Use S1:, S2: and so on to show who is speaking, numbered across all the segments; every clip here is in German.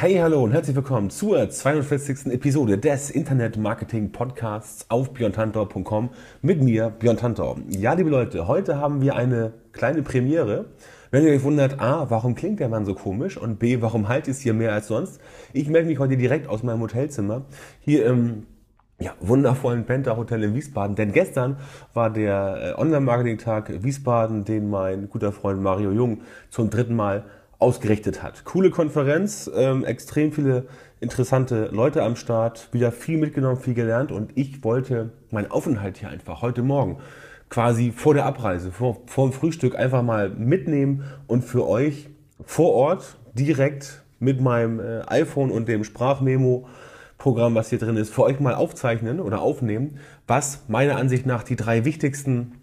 S1: Hey, hallo und herzlich willkommen zur 42. Episode des Internet Marketing Podcasts auf björntantau.com mit mir, Björn Tantau. Ja, liebe Leute, heute haben wir eine kleine Premiere. Wenn ihr euch wundert, A, warum klingt der Mann so komisch und B, warum halt es hier mehr als sonst? Ich melde mich heute direkt aus meinem Hotelzimmer hier im ja, wundervollen Penta Hotel in Wiesbaden. Denn gestern war der äh, Online-Marketing-Tag Wiesbaden, den mein guter Freund Mario Jung zum dritten Mal ausgerichtet hat. Coole Konferenz, ähm, extrem viele interessante Leute am Start, wieder viel mitgenommen, viel gelernt und ich wollte meinen Aufenthalt hier einfach heute Morgen quasi vor der Abreise, vor, vor dem Frühstück einfach mal mitnehmen und für euch vor Ort direkt mit meinem äh, iPhone und dem Sprachmemo Programm, was hier drin ist, für euch mal aufzeichnen oder aufnehmen, was meiner Ansicht nach die drei wichtigsten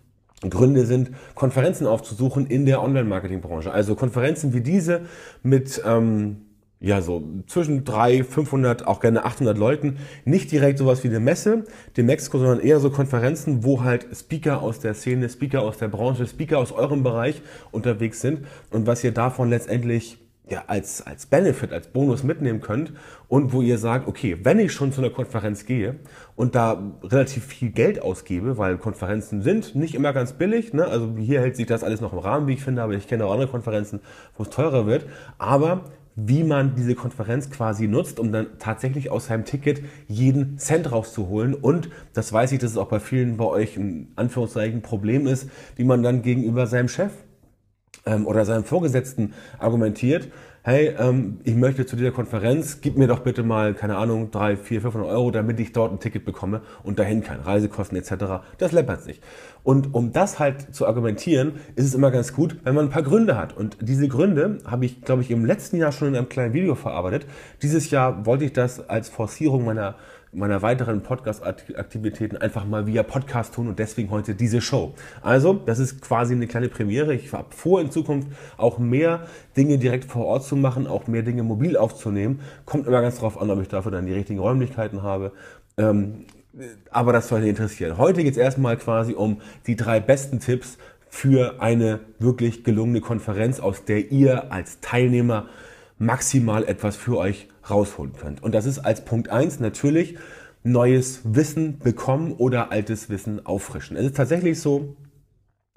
S1: Gründe sind, Konferenzen aufzusuchen in der Online-Marketing-Branche. Also Konferenzen wie diese mit ähm, ja so zwischen 300, 500, auch gerne 800 Leuten. Nicht direkt sowas wie eine Messe, dem Mexiko, sondern eher so Konferenzen, wo halt Speaker aus der Szene, Speaker aus der Branche, Speaker aus eurem Bereich unterwegs sind und was ihr davon letztendlich ja, als, als Benefit, als Bonus mitnehmen könnt und wo ihr sagt, okay, wenn ich schon zu einer Konferenz gehe und da relativ viel Geld ausgebe, weil Konferenzen sind nicht immer ganz billig, ne? also hier hält sich das alles noch im Rahmen, wie ich finde, aber ich kenne auch andere Konferenzen, wo es teurer wird, aber wie man diese Konferenz quasi nutzt, um dann tatsächlich aus seinem Ticket jeden Cent rauszuholen. Und das weiß ich, dass es auch bei vielen bei euch ein Anführungszeichen Problem ist, wie man dann gegenüber seinem Chef ähm, oder seinem Vorgesetzten argumentiert, hey, ähm, ich möchte zu dieser Konferenz, gib mir doch bitte mal, keine Ahnung, drei, vier, 500 Euro, damit ich dort ein Ticket bekomme und dahin kann, Reisekosten etc. Das läppert sich. Und um das halt zu argumentieren, ist es immer ganz gut, wenn man ein paar Gründe hat. Und diese Gründe habe ich, glaube ich, im letzten Jahr schon in einem kleinen Video verarbeitet. Dieses Jahr wollte ich das als Forcierung meiner meiner weiteren Podcast-Aktivitäten einfach mal via Podcast tun und deswegen heute diese Show. Also, das ist quasi eine kleine Premiere. Ich habe vor, in Zukunft auch mehr Dinge direkt vor Ort zu machen, auch mehr Dinge mobil aufzunehmen. Kommt immer ganz drauf an, ob ich dafür dann die richtigen Räumlichkeiten habe. Ähm, aber das sollte interessieren. Heute geht es erstmal quasi um die drei besten Tipps für eine wirklich gelungene Konferenz, aus der ihr als Teilnehmer maximal etwas für euch rausholen könnt. Und das ist als Punkt eins natürlich neues Wissen bekommen oder altes Wissen auffrischen. Es ist tatsächlich so,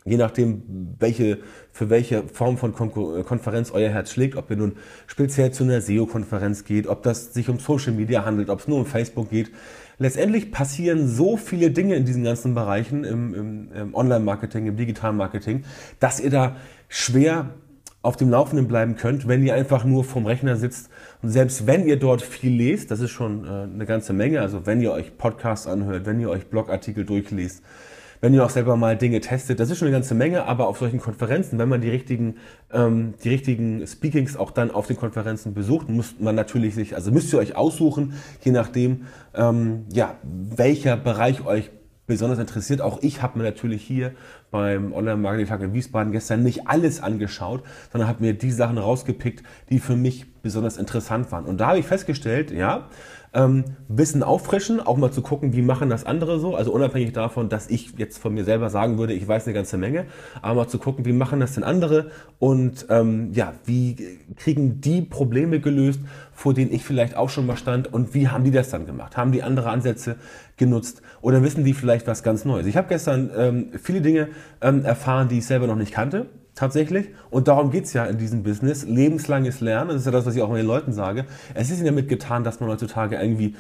S1: je nachdem, welche, für welche Form von Konferenz euer Herz schlägt, ob ihr nun speziell zu einer SEO-Konferenz geht, ob das sich um Social Media handelt, ob es nur um Facebook geht. Letztendlich passieren so viele Dinge in diesen ganzen Bereichen, im, im, im Online-Marketing, im digitalen Marketing, dass ihr da schwer auf dem Laufenden bleiben könnt, wenn ihr einfach nur vom Rechner sitzt. Und selbst wenn ihr dort viel lest, das ist schon äh, eine ganze Menge, also wenn ihr euch Podcasts anhört, wenn ihr euch Blogartikel durchliest, wenn ihr auch selber mal Dinge testet, das ist schon eine ganze Menge, aber auf solchen Konferenzen, wenn man die richtigen, ähm, die richtigen Speakings auch dann auf den Konferenzen besucht, muss man natürlich sich, also müsst ihr euch aussuchen, je nachdem, ähm, ja, welcher Bereich euch besonders interessiert. Auch ich habe mir natürlich hier beim Online-Marketing-Tag in Wiesbaden gestern nicht alles angeschaut, sondern habe mir die Sachen rausgepickt, die für mich besonders interessant waren. Und da habe ich festgestellt, ja, ähm, Wissen auffrischen, auch mal zu gucken, wie machen das andere so. Also unabhängig davon, dass ich jetzt von mir selber sagen würde, ich weiß eine ganze Menge, aber mal zu gucken, wie machen das denn andere und ähm, ja, wie kriegen die Probleme gelöst, vor denen ich vielleicht auch schon mal stand und wie haben die das dann gemacht? Haben die andere Ansätze genutzt oder wissen die vielleicht was ganz Neues? Ich habe gestern ähm, viele Dinge ähm, erfahren, die ich selber noch nicht kannte tatsächlich. Und darum geht's ja in diesem Business. Lebenslanges Lernen, das ist ja das, was ich auch den Leuten sage. Es ist nicht damit getan, dass man heutzutage irgendwie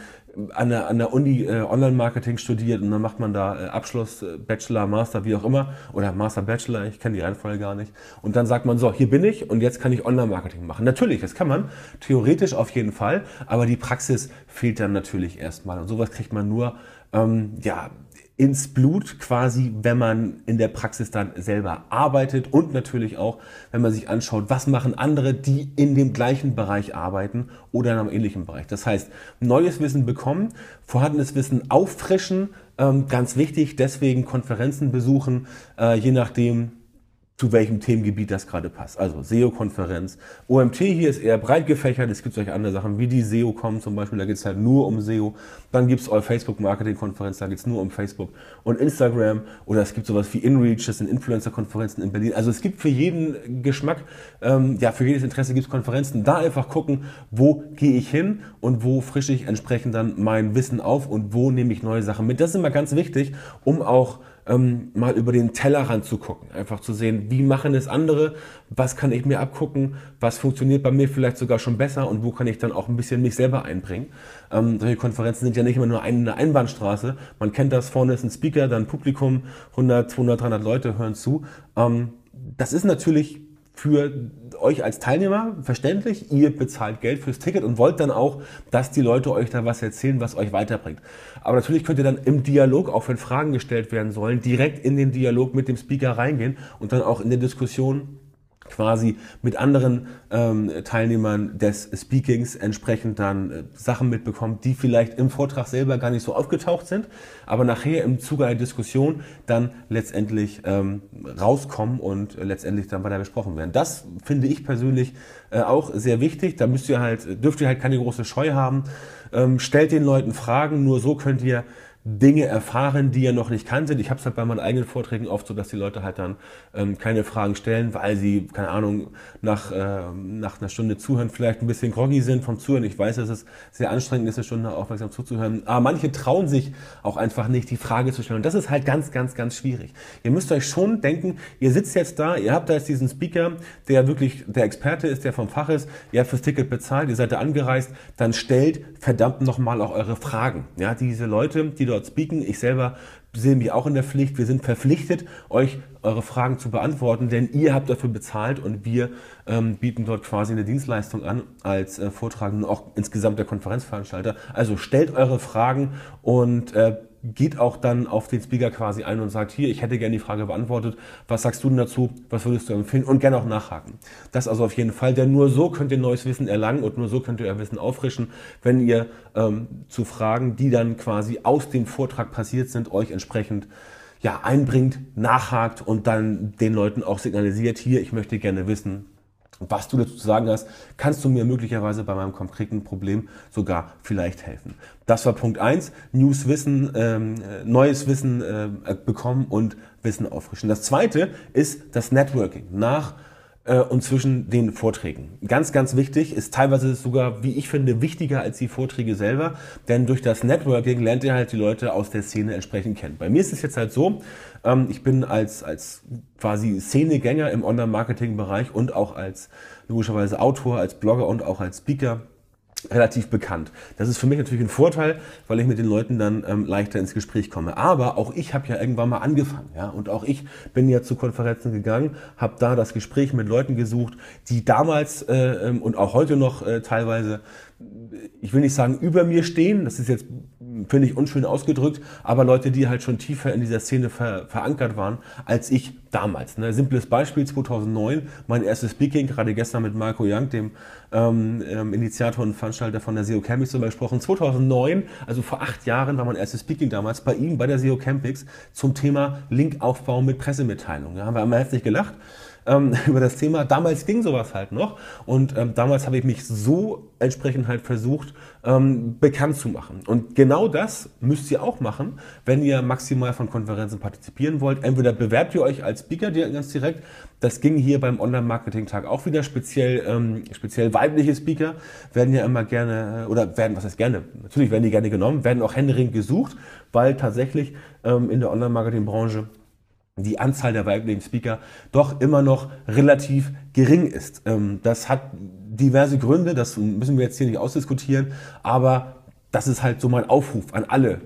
S1: an der, an der Uni äh, Online-Marketing studiert und dann macht man da äh, Abschluss, äh, Bachelor, Master, wie auch immer, oder Master, Bachelor, ich kenne die Reihenfolge gar nicht. Und dann sagt man so, hier bin ich und jetzt kann ich Online-Marketing machen. Natürlich, das kann man, theoretisch auf jeden Fall, aber die Praxis fehlt dann natürlich erstmal. Und sowas kriegt man nur, ähm, ja, ins Blut quasi, wenn man in der Praxis dann selber arbeitet und natürlich auch, wenn man sich anschaut, was machen andere, die in dem gleichen Bereich arbeiten oder in einem ähnlichen Bereich. Das heißt, neues Wissen bekommen vorhandenes Wissen auffrischen, ähm, ganz wichtig, deswegen Konferenzen besuchen, äh, je nachdem, zu welchem Themengebiet das gerade passt. Also SEO-Konferenz. OMT hier ist eher breit gefächert. Es gibt solche andere Sachen wie die SEO-Com zum Beispiel. Da geht es halt nur um SEO. Dann gibt es All-Facebook-Marketing-Konferenz. Da geht es nur um Facebook und Instagram. Oder es gibt sowas wie InReach. Das sind Influencer-Konferenzen in Berlin. Also es gibt für jeden Geschmack, ähm, ja, für jedes Interesse gibt es Konferenzen. Da einfach gucken, wo gehe ich hin und wo frische ich entsprechend dann mein Wissen auf und wo nehme ich neue Sachen mit. Das ist immer ganz wichtig, um auch ähm, mal über den Tellerrand zu gucken. Einfach zu sehen, wie machen es andere, was kann ich mir abgucken, was funktioniert bei mir vielleicht sogar schon besser und wo kann ich dann auch ein bisschen mich selber einbringen. Ähm, solche Konferenzen sind ja nicht immer nur eine Einbahnstraße. Man kennt das, vorne ist ein Speaker, dann Publikum, 100, 200, 300 Leute hören zu. Ähm, das ist natürlich für euch als Teilnehmer verständlich. Ihr bezahlt Geld fürs Ticket und wollt dann auch, dass die Leute euch da was erzählen, was euch weiterbringt. Aber natürlich könnt ihr dann im Dialog, auch wenn Fragen gestellt werden sollen, direkt in den Dialog mit dem Speaker reingehen und dann auch in der Diskussion quasi mit anderen ähm, Teilnehmern des Speakings entsprechend dann äh, Sachen mitbekommt, die vielleicht im Vortrag selber gar nicht so aufgetaucht sind, aber nachher im Zuge einer Diskussion dann letztendlich ähm, rauskommen und äh, letztendlich dann weiter besprochen werden. Das finde ich persönlich äh, auch sehr wichtig. Da müsst ihr halt, dürft ihr halt keine große Scheu haben. Ähm, stellt den Leuten Fragen, nur so könnt ihr Dinge erfahren, die ihr noch nicht kanntet. Ich habe es halt bei meinen eigenen Vorträgen oft so, dass die Leute halt dann ähm, keine Fragen stellen, weil sie, keine Ahnung, nach, äh, nach einer Stunde zuhören vielleicht ein bisschen groggy sind vom Zuhören. Ich weiß, dass es sehr anstrengend ist, eine Stunde aufmerksam zuzuhören. Aber manche trauen sich auch einfach nicht, die Frage zu stellen. Und das ist halt ganz, ganz, ganz schwierig. Ihr müsst euch schon denken, ihr sitzt jetzt da, ihr habt da jetzt diesen Speaker, der wirklich der Experte ist, der vom Fach ist, ihr habt fürs Ticket bezahlt, ihr seid da angereist, dann stellt verdammt nochmal auch eure Fragen. Ja, diese Leute, die dort speaken. Ich selber sehe mich auch in der Pflicht. Wir sind verpflichtet, euch eure Fragen zu beantworten, denn ihr habt dafür bezahlt und wir ähm, bieten dort quasi eine Dienstleistung an als äh, Vortragenden, auch insgesamt der Konferenzveranstalter. Also stellt eure Fragen und äh, geht auch dann auf den Speaker quasi ein und sagt, hier, ich hätte gerne die Frage beantwortet, was sagst du denn dazu, was würdest du empfehlen? Und gerne auch nachhaken. Das also auf jeden Fall, denn nur so könnt ihr neues Wissen erlangen und nur so könnt ihr euer Wissen auffrischen, wenn ihr ähm, zu Fragen, die dann quasi aus dem Vortrag passiert sind, euch entsprechend ja, einbringt, nachhakt und dann den Leuten auch signalisiert, hier, ich möchte gerne wissen, was du dazu zu sagen hast, kannst du mir möglicherweise bei meinem konkreten Problem sogar vielleicht helfen. Das war Punkt eins: News Wissen, ähm, neues Wissen äh, bekommen und Wissen auffrischen. Das zweite ist das Networking nach äh, und zwischen den Vorträgen. Ganz, ganz wichtig, ist teilweise sogar, wie ich finde, wichtiger als die Vorträge selber, denn durch das Networking lernt ihr halt die Leute aus der Szene entsprechend kennen. Bei mir ist es jetzt halt so, ähm, ich bin als, als quasi Szenegänger im Online-Marketing-Bereich und auch als logischerweise Autor, als Blogger und auch als Speaker relativ bekannt. Das ist für mich natürlich ein Vorteil, weil ich mit den Leuten dann ähm, leichter ins Gespräch komme. Aber auch ich habe ja irgendwann mal angefangen, ja, und auch ich bin ja zu Konferenzen gegangen, habe da das Gespräch mit Leuten gesucht, die damals äh, ähm, und auch heute noch äh, teilweise, ich will nicht sagen über mir stehen, das ist jetzt finde ich unschön ausgedrückt, aber Leute, die halt schon tiefer in dieser Szene ver verankert waren, als ich damals. Ne? Simples Beispiel 2009, mein erstes Speaking, gerade gestern mit Marco Young, dem ähm, ähm, Initiator und Veranstalter von der SEO Campix zum gesprochen. 2009, also vor acht Jahren, war mein erstes Speaking damals bei ihm, bei der SEO Campix, zum Thema Linkaufbau mit Pressemitteilung. Da haben wir einmal herzlich gelacht ähm, über das Thema. Damals ging sowas halt noch und ähm, damals habe ich mich so entsprechend halt versucht, ähm, bekannt zu machen. Und genau das müsst ihr auch machen, wenn ihr maximal von Konferenzen partizipieren wollt. Entweder bewerbt ihr euch als Speaker ganz direkt. Das ging hier beim Online-Marketing-Tag auch wieder. Speziell, ähm, speziell weibliche Speaker werden ja immer gerne, äh, oder werden, was heißt gerne? Natürlich werden die gerne genommen, werden auch händeringend gesucht, weil tatsächlich ähm, in der Online-Marketing-Branche die Anzahl der weiblichen Speaker doch immer noch relativ gering ist. Ähm, das hat diverse Gründe, das müssen wir jetzt hier nicht ausdiskutieren, aber das ist halt so mein Aufruf an alle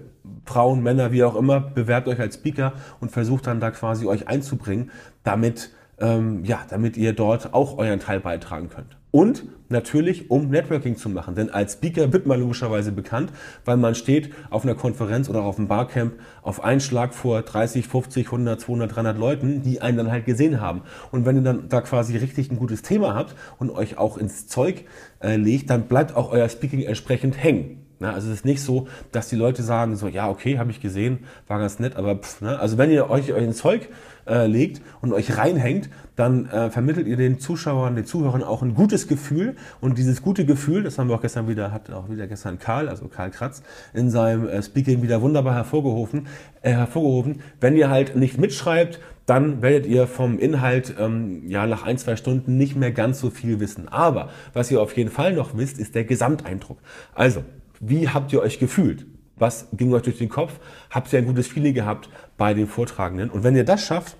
S1: Frauen, Männer, wie auch immer, bewerbt euch als Speaker und versucht dann da quasi euch einzubringen, damit, ähm, ja, damit ihr dort auch euren Teil beitragen könnt. Und natürlich, um Networking zu machen. Denn als Speaker wird man logischerweise bekannt, weil man steht auf einer Konferenz oder auf einem Barcamp auf einen Schlag vor 30, 50, 100, 200, 300 Leuten, die einen dann halt gesehen haben. Und wenn ihr dann da quasi richtig ein gutes Thema habt und euch auch ins Zeug äh, legt, dann bleibt auch euer Speaking entsprechend hängen. Na, also es ist nicht so, dass die Leute sagen so, ja, okay, habe ich gesehen, war ganz nett, aber pff, ne? also wenn ihr euch euer Zeug äh, legt und euch reinhängt, dann äh, vermittelt ihr den Zuschauern, den Zuhörern auch ein gutes Gefühl und dieses gute Gefühl, das haben wir auch gestern wieder, hat auch wieder gestern Karl, also Karl Kratz, in seinem äh, Speaking wieder wunderbar hervorgehoben, äh, hervorgehoben. Wenn ihr halt nicht mitschreibt, dann werdet ihr vom Inhalt ähm, ja nach ein, zwei Stunden nicht mehr ganz so viel wissen. Aber was ihr auf jeden Fall noch wisst, ist der Gesamteindruck. Also, wie habt ihr euch gefühlt? Was ging euch durch den Kopf? Habt ihr ein gutes Feeling gehabt bei den Vortragenden? Und wenn ihr das schafft,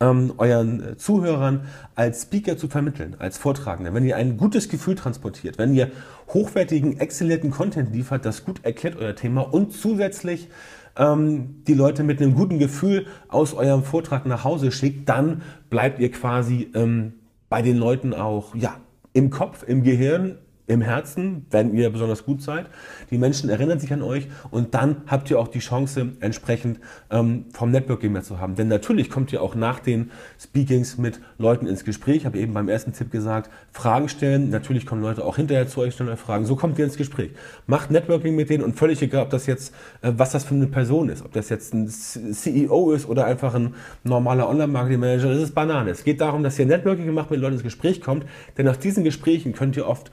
S1: ähm, euren Zuhörern als Speaker zu vermitteln, als Vortragender, wenn ihr ein gutes Gefühl transportiert, wenn ihr hochwertigen, exzellenten Content liefert, das gut erklärt euer Thema und zusätzlich ähm, die Leute mit einem guten Gefühl aus eurem Vortrag nach Hause schickt, dann bleibt ihr quasi ähm, bei den Leuten auch ja, im Kopf, im Gehirn, im Herzen, wenn ihr besonders gut seid. Die Menschen erinnern sich an euch und dann habt ihr auch die Chance, entsprechend ähm, vom Networking mehr zu haben. Denn natürlich kommt ihr auch nach den Speakings mit Leuten ins Gespräch. Ich habe eben beim ersten Tipp gesagt, Fragen stellen. Natürlich kommen Leute auch hinterher zu euch, stellen euch Fragen. So kommt ihr ins Gespräch. Macht Networking mit denen und völlig egal, ob das jetzt, äh, was das für eine Person ist. Ob das jetzt ein CEO ist oder einfach ein normaler Online-Marketing-Manager. Das ist Banane. Es geht darum, dass ihr Networking macht, mit Leuten ins Gespräch kommt. Denn aus diesen Gesprächen könnt ihr oft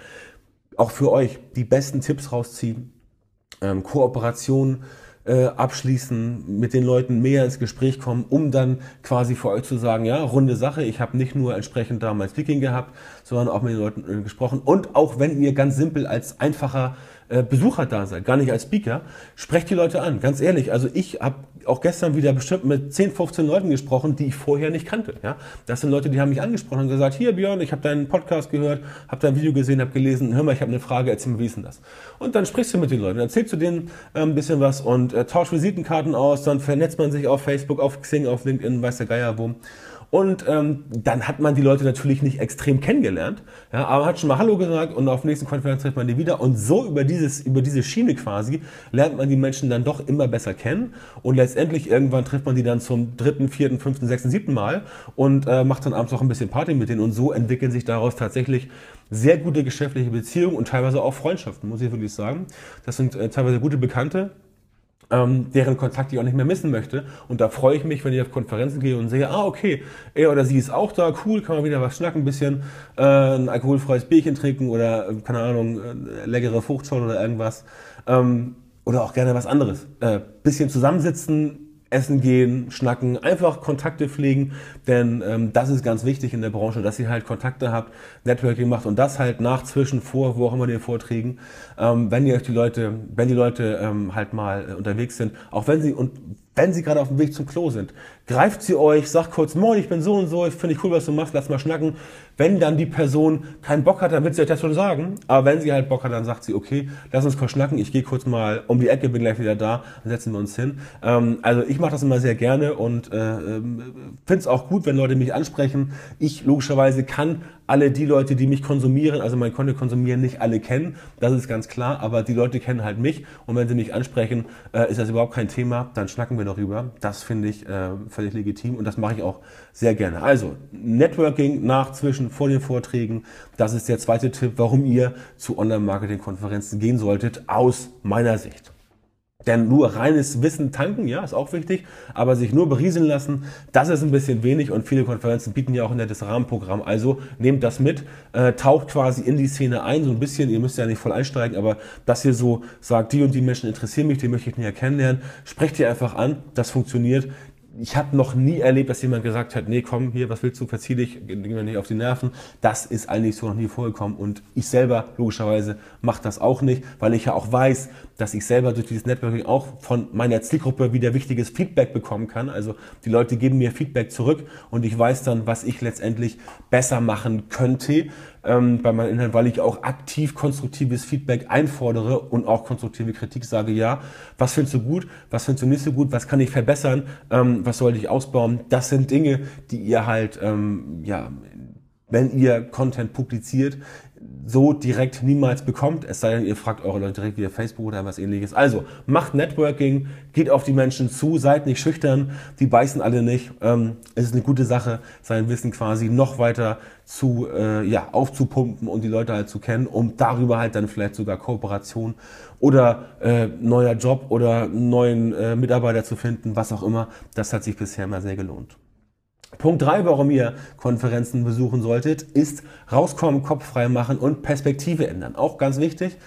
S1: auch für euch die besten Tipps rausziehen, ähm, Kooperationen äh, abschließen, mit den Leuten mehr ins Gespräch kommen, um dann quasi für euch zu sagen, ja, runde Sache, ich habe nicht nur entsprechend da mein Speaking gehabt, sondern auch mit den Leuten äh, gesprochen. Und auch wenn ihr ganz simpel als einfacher äh, Besucher da seid, gar nicht als Speaker, sprecht die Leute an. Ganz ehrlich, also ich habe auch gestern wieder bestimmt mit 10, 15 Leuten gesprochen, die ich vorher nicht kannte. Ja? Das sind Leute, die haben mich angesprochen und gesagt, hier Björn, ich habe deinen Podcast gehört, habe dein Video gesehen, habe gelesen, hör mal, ich habe eine Frage, erzähl mir, wie ist denn das? Und dann sprichst du mit den Leuten, erzählst du denen äh, ein bisschen was und äh, tauscht Visitenkarten aus, dann vernetzt man sich auf Facebook, auf Xing, auf LinkedIn, weiß der Geier wo. Und ähm, dann hat man die Leute natürlich nicht extrem kennengelernt, ja, aber hat schon mal Hallo gesagt und auf der nächsten Konferenz trifft man die wieder. Und so über, dieses, über diese Schiene quasi lernt man die Menschen dann doch immer besser kennen. Und letztendlich irgendwann trifft man die dann zum dritten, vierten, fünften, sechsten, siebten Mal und äh, macht dann abends auch ein bisschen Party mit denen. Und so entwickeln sich daraus tatsächlich sehr gute geschäftliche Beziehungen und teilweise auch Freundschaften, muss ich wirklich sagen. Das sind äh, teilweise gute Bekannte, ähm, deren Kontakt ich auch nicht mehr missen möchte. Und da freue ich mich, wenn ich auf Konferenzen gehe und sehe, ah, okay, er oder sie ist auch da, cool, kann man wieder was schnacken, ein bisschen äh, ein alkoholfreies Bierchen trinken oder, äh, keine Ahnung, äh, leckere Fruchtschorle oder irgendwas. Ähm, oder auch gerne was anderes. Äh, bisschen zusammensitzen, essen gehen, schnacken, einfach Kontakte pflegen, denn ähm, das ist ganz wichtig in der Branche, dass ihr halt Kontakte habt, Networking macht und das halt nach, zwischen, vor, wo auch immer den Vorträgen, ähm, wenn ihr euch die Leute, wenn die Leute ähm, halt mal äh, unterwegs sind, auch wenn sie und wenn sie gerade auf dem Weg zum Klo sind, greift sie euch, sagt kurz, moin, ich bin so und so, ich finde ich cool, was du machst, lass mal schnacken. Wenn dann die Person keinen Bock hat, dann wird sie euch das schon sagen. Aber wenn sie halt Bock hat, dann sagt sie, okay, lass uns kurz schnacken, ich gehe kurz mal um die Ecke, bin gleich wieder da, dann setzen wir uns hin. Ähm, also ich mache das immer sehr gerne und äh, ähm, finde es auch gut, wenn Leute mich ansprechen. Ich logischerweise kann alle die Leute, die mich konsumieren, also mein Content konsumieren, nicht alle kennen. Das ist ganz klar, aber die Leute kennen halt mich und wenn sie mich ansprechen, äh, ist das überhaupt kein Thema, dann schnacken wir darüber. Das finde ich äh, völlig legitim und das mache ich auch sehr gerne. Also Networking nach, zwischen, vor den Vorträgen, das ist der zweite Tipp, warum ihr zu Online-Marketing-Konferenzen gehen solltet, aus meiner Sicht. Denn nur reines Wissen tanken, ja, ist auch wichtig, aber sich nur berieseln lassen, das ist ein bisschen wenig und viele Konferenzen bieten ja auch ein nettes Rahmenprogramm. Also nehmt das mit, äh, taucht quasi in die Szene ein, so ein bisschen, ihr müsst ja nicht voll einsteigen, aber dass ihr so sagt, die und die Menschen interessieren mich, die möchte ich näher kennenlernen, sprecht ihr einfach an, das funktioniert ich habe noch nie erlebt, dass jemand gesagt hat, nee, komm hier, was willst du, verzieh dich, geh mir nicht auf die Nerven. Das ist eigentlich so noch nie vorgekommen und ich selber logischerweise mache das auch nicht, weil ich ja auch weiß, dass ich selber durch dieses Networking auch von meiner Zielgruppe wieder wichtiges Feedback bekommen kann. Also die Leute geben mir Feedback zurück und ich weiß dann, was ich letztendlich besser machen könnte ähm, bei meinen Inhalten, weil ich auch aktiv konstruktives Feedback einfordere und auch konstruktive Kritik sage, ja, was findest du gut, was findest du nicht so gut, was kann ich verbessern, ähm, was sollte ich ausbauen. Das sind Dinge, die ihr halt, ähm, ja, wenn ihr Content publiziert, so direkt niemals bekommt, es sei denn, ihr fragt eure Leute direkt via Facebook oder was ähnliches. Also, macht Networking, geht auf die Menschen zu, seid nicht schüchtern, die beißen alle nicht. Ähm, es ist eine gute Sache, sein Wissen quasi noch weiter zu, äh, ja, aufzupumpen und die Leute halt zu kennen, um darüber halt dann vielleicht sogar Kooperation oder äh, neuer Job oder neuen äh, Mitarbeiter zu finden, was auch immer. Das hat sich bisher immer sehr gelohnt. Punkt drei, warum ihr Konferenzen besuchen solltet, ist rauskommen, Kopf frei machen und Perspektive ändern. Auch ganz wichtig.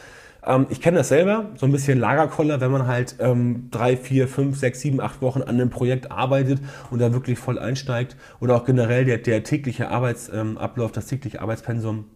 S1: Ähm, ich kenne das selber, so ein bisschen Lagerkoller, wenn man halt ähm, drei, vier, fünf, sechs, sieben, acht Wochen an einem Projekt arbeitet und da wirklich voll einsteigt. Oder auch generell der, der tägliche Arbeitsablauf, das tägliche Arbeitspensum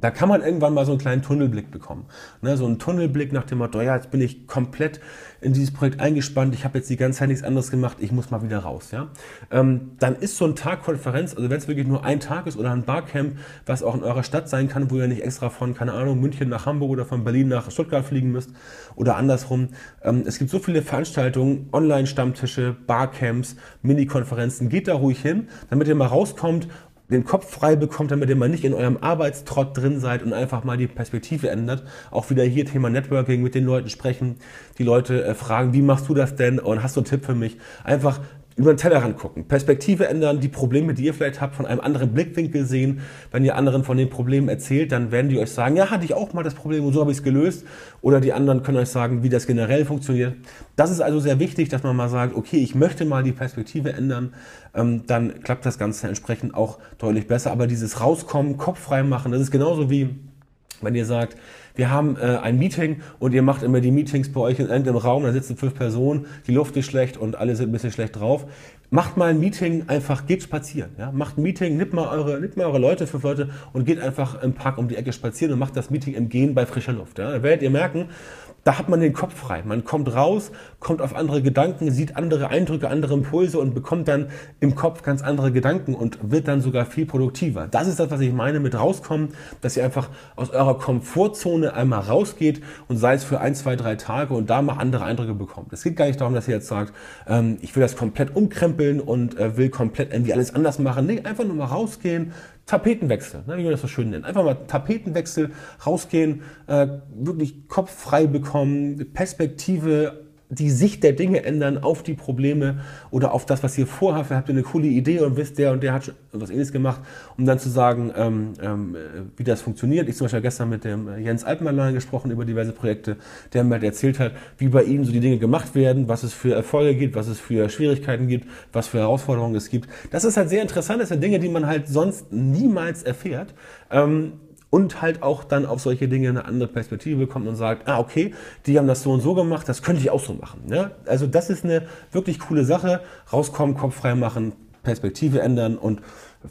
S1: da kann man irgendwann mal so einen kleinen Tunnelblick bekommen. Ne, so einen Tunnelblick nach dem Motto, ja, jetzt bin ich komplett in dieses Projekt eingespannt, ich habe jetzt die ganze Zeit nichts anderes gemacht, ich muss mal wieder raus. Ja? Ähm, dann ist so ein Tag Konferenz, also wenn es wirklich nur ein Tag ist oder ein Barcamp, was auch in eurer Stadt sein kann, wo ihr nicht extra von, keine Ahnung, München nach Hamburg oder von Berlin nach Stuttgart fliegen müsst oder andersrum. Ähm, es gibt so viele Veranstaltungen, Online-Stammtische, Barcamps, Mini-Konferenzen, geht da ruhig hin, damit ihr mal rauskommt den Kopf frei bekommt, damit ihr mal nicht in eurem Arbeitstrott drin seid und einfach mal die Perspektive ändert. Auch wieder hier Thema Networking, mit den Leuten sprechen, die Leute äh, fragen, wie machst du das denn und hast du einen Tipp für mich? Einfach über den Tellerrand gucken, Perspektive ändern, die Probleme, die ihr vielleicht habt, von einem anderen Blickwinkel sehen. Wenn ihr anderen von den Problemen erzählt, dann werden die euch sagen, ja, hatte ich auch mal das Problem und so habe ich es gelöst. Oder die anderen können euch sagen, wie das generell funktioniert. Das ist also sehr wichtig, dass man mal sagt, okay, ich möchte mal die Perspektive ändern. Ähm, dann klappt das Ganze entsprechend auch deutlich besser. Aber dieses Rauskommen, Kopf frei machen, das ist genauso wie, wenn ihr sagt, wir haben äh, ein Meeting und ihr macht immer die Meetings bei euch in irgendeinem Raum, da sitzen fünf Personen, die Luft ist schlecht und alle sind ein bisschen schlecht drauf. Macht mal ein Meeting, einfach geht spazieren. Ja? Macht ein Meeting, nimmt mal, eure, nimmt mal eure Leute, fünf Leute und geht einfach im Park um die Ecke spazieren und macht das Meeting im Gehen bei frischer Luft. Ja? Da werdet ihr merken, da hat man den Kopf frei. Man kommt raus, kommt auf andere Gedanken, sieht andere Eindrücke, andere Impulse und bekommt dann im Kopf ganz andere Gedanken und wird dann sogar viel produktiver. Das ist das, was ich meine mit rauskommen, dass ihr einfach aus eurer Komfortzone einmal rausgeht und sei es für ein, zwei, drei Tage und da mal andere Eindrücke bekommt. Es geht gar nicht darum, dass ihr jetzt sagt, ähm, ich will das komplett umkrempeln und äh, will komplett irgendwie alles anders machen. Nee, einfach nur mal rausgehen, Tapetenwechsel, ne, wie man das so schön nennt. Einfach mal Tapetenwechsel, rausgehen, äh, wirklich Kopf frei bekommen, Perspektive die Sicht der Dinge ändern auf die Probleme oder auf das, was ihr vorhabt. Habt ihr eine coole Idee und wisst, der und der hat schon was ähnliches gemacht, um dann zu sagen, ähm, ähm, wie das funktioniert. Ich zum Beispiel gestern mit dem Jens Altmann gesprochen über diverse Projekte, der mir halt erzählt hat, wie bei ihm so die Dinge gemacht werden, was es für Erfolge gibt, was es für Schwierigkeiten gibt, was für Herausforderungen es gibt. Das ist halt sehr interessant. Das sind Dinge, die man halt sonst niemals erfährt. Ähm, und halt auch dann auf solche Dinge eine andere Perspektive bekommt und sagt, ah, okay, die haben das so und so gemacht, das könnte ich auch so machen. Ja? Also das ist eine wirklich coole Sache. Rauskommen, Kopf frei machen, Perspektive ändern und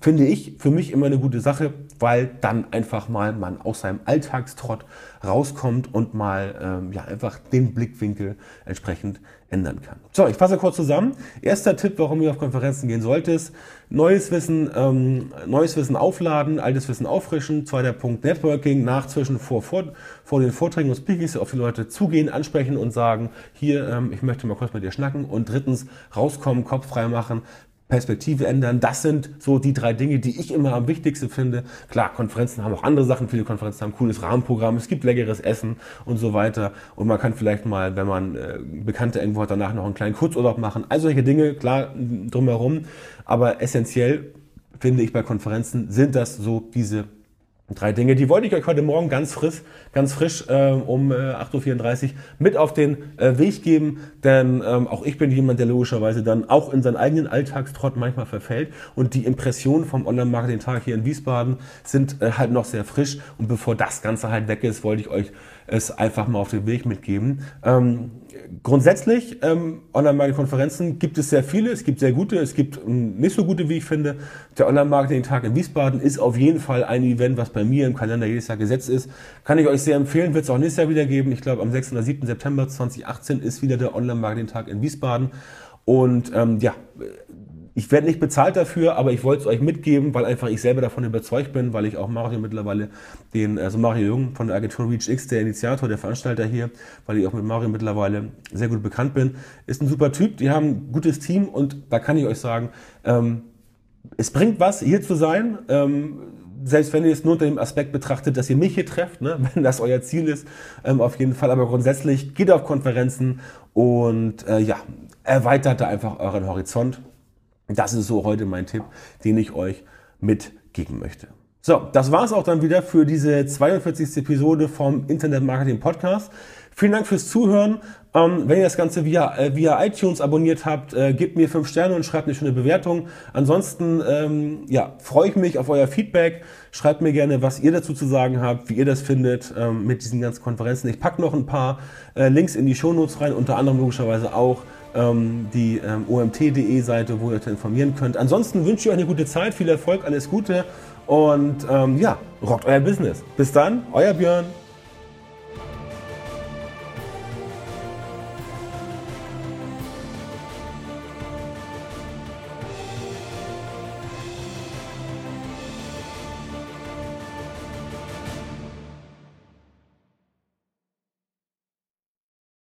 S1: finde ich für mich immer eine gute Sache, weil dann einfach mal man aus seinem Alltagstrott rauskommt und mal ähm, ja, einfach den Blickwinkel entsprechend ändern kann. So, ich fasse kurz zusammen. Erster Tipp, warum ihr auf Konferenzen gehen solltest. Neues Wissen, ähm, neues Wissen aufladen, altes Wissen auffrischen. Zweiter Punkt, Networking, nach, zwischen, vor, vor, vor den Vorträgen und Speakings auf die Leute zugehen, ansprechen und sagen, hier, ähm, ich möchte mal kurz mit dir schnacken. Und drittens, rauskommen, Kopf frei machen, Perspektive ändern. Das sind so die drei Dinge, die ich immer am wichtigsten finde. Klar, Konferenzen haben auch andere Sachen. Viele Konferenzen haben ein cooles Rahmenprogramm. Es gibt leckeres Essen und so weiter. Und man kann vielleicht mal, wenn man äh, Bekannte irgendwo hat, danach noch einen kleinen Kurzurlaub machen. All solche Dinge, klar, drumherum. Aber essentiell finde ich bei Konferenzen sind das so diese Drei Dinge, die wollte ich euch heute Morgen ganz frisch, ganz frisch äh, um äh, 8.34 Uhr mit auf den äh, Weg geben, denn ähm, auch ich bin jemand, der logischerweise dann auch in seinen eigenen Alltagstrott manchmal verfällt. Und die Impressionen vom Online-Marketing-Tag hier in Wiesbaden sind äh, halt noch sehr frisch. Und bevor das Ganze halt weg ist, wollte ich euch es einfach mal auf den Weg mitgeben. Ähm, grundsätzlich, ähm, Online-Marketing-Konferenzen gibt es sehr viele. Es gibt sehr gute, es gibt ähm, nicht so gute, wie ich finde. Der Online-Marketing-Tag in Wiesbaden ist auf jeden Fall ein Event, was bei mir im Kalender jedes Jahr gesetzt ist. Kann ich euch sehr empfehlen, wird es auch nächstes Jahr wieder geben. Ich glaube, am 6. oder 7. September 2018 ist wieder der Online-Marketing-Tag in Wiesbaden. Und ähm, ja, ich werde nicht bezahlt dafür, aber ich wollte es euch mitgeben, weil einfach ich selber davon überzeugt bin, weil ich auch Mario mittlerweile den, also Mario Jung von der Agentur ReachX, der Initiator, der Veranstalter hier, weil ich auch mit Mario mittlerweile sehr gut bekannt bin, ist ein super Typ, die haben ein gutes Team und da kann ich euch sagen, ähm, es bringt was, hier zu sein. Ähm, selbst wenn ihr es nur unter dem Aspekt betrachtet, dass ihr mich hier trefft, ne, wenn das euer Ziel ist, ähm, auf jeden Fall. Aber grundsätzlich geht auf Konferenzen und äh, ja, erweitert da einfach euren Horizont. Das ist so heute mein Tipp, den ich euch mitgeben möchte. So, das war's auch dann wieder für diese 42. Episode vom Internet Marketing Podcast. Vielen Dank fürs Zuhören. Ähm, wenn ihr das Ganze via, äh, via iTunes abonniert habt, äh, gebt mir fünf Sterne und schreibt eine schöne Bewertung. Ansonsten ähm, ja, freue ich mich auf euer Feedback. Schreibt mir gerne, was ihr dazu zu sagen habt, wie ihr das findet ähm, mit diesen ganzen Konferenzen. Ich packe noch ein paar äh, Links in die Shownotes rein, unter anderem logischerweise auch die ähm, omt.de Seite, wo ihr euch informieren könnt. Ansonsten wünsche ich euch eine gute Zeit, viel Erfolg, alles Gute und ähm, ja, rockt euer Business. Bis dann, euer Björn.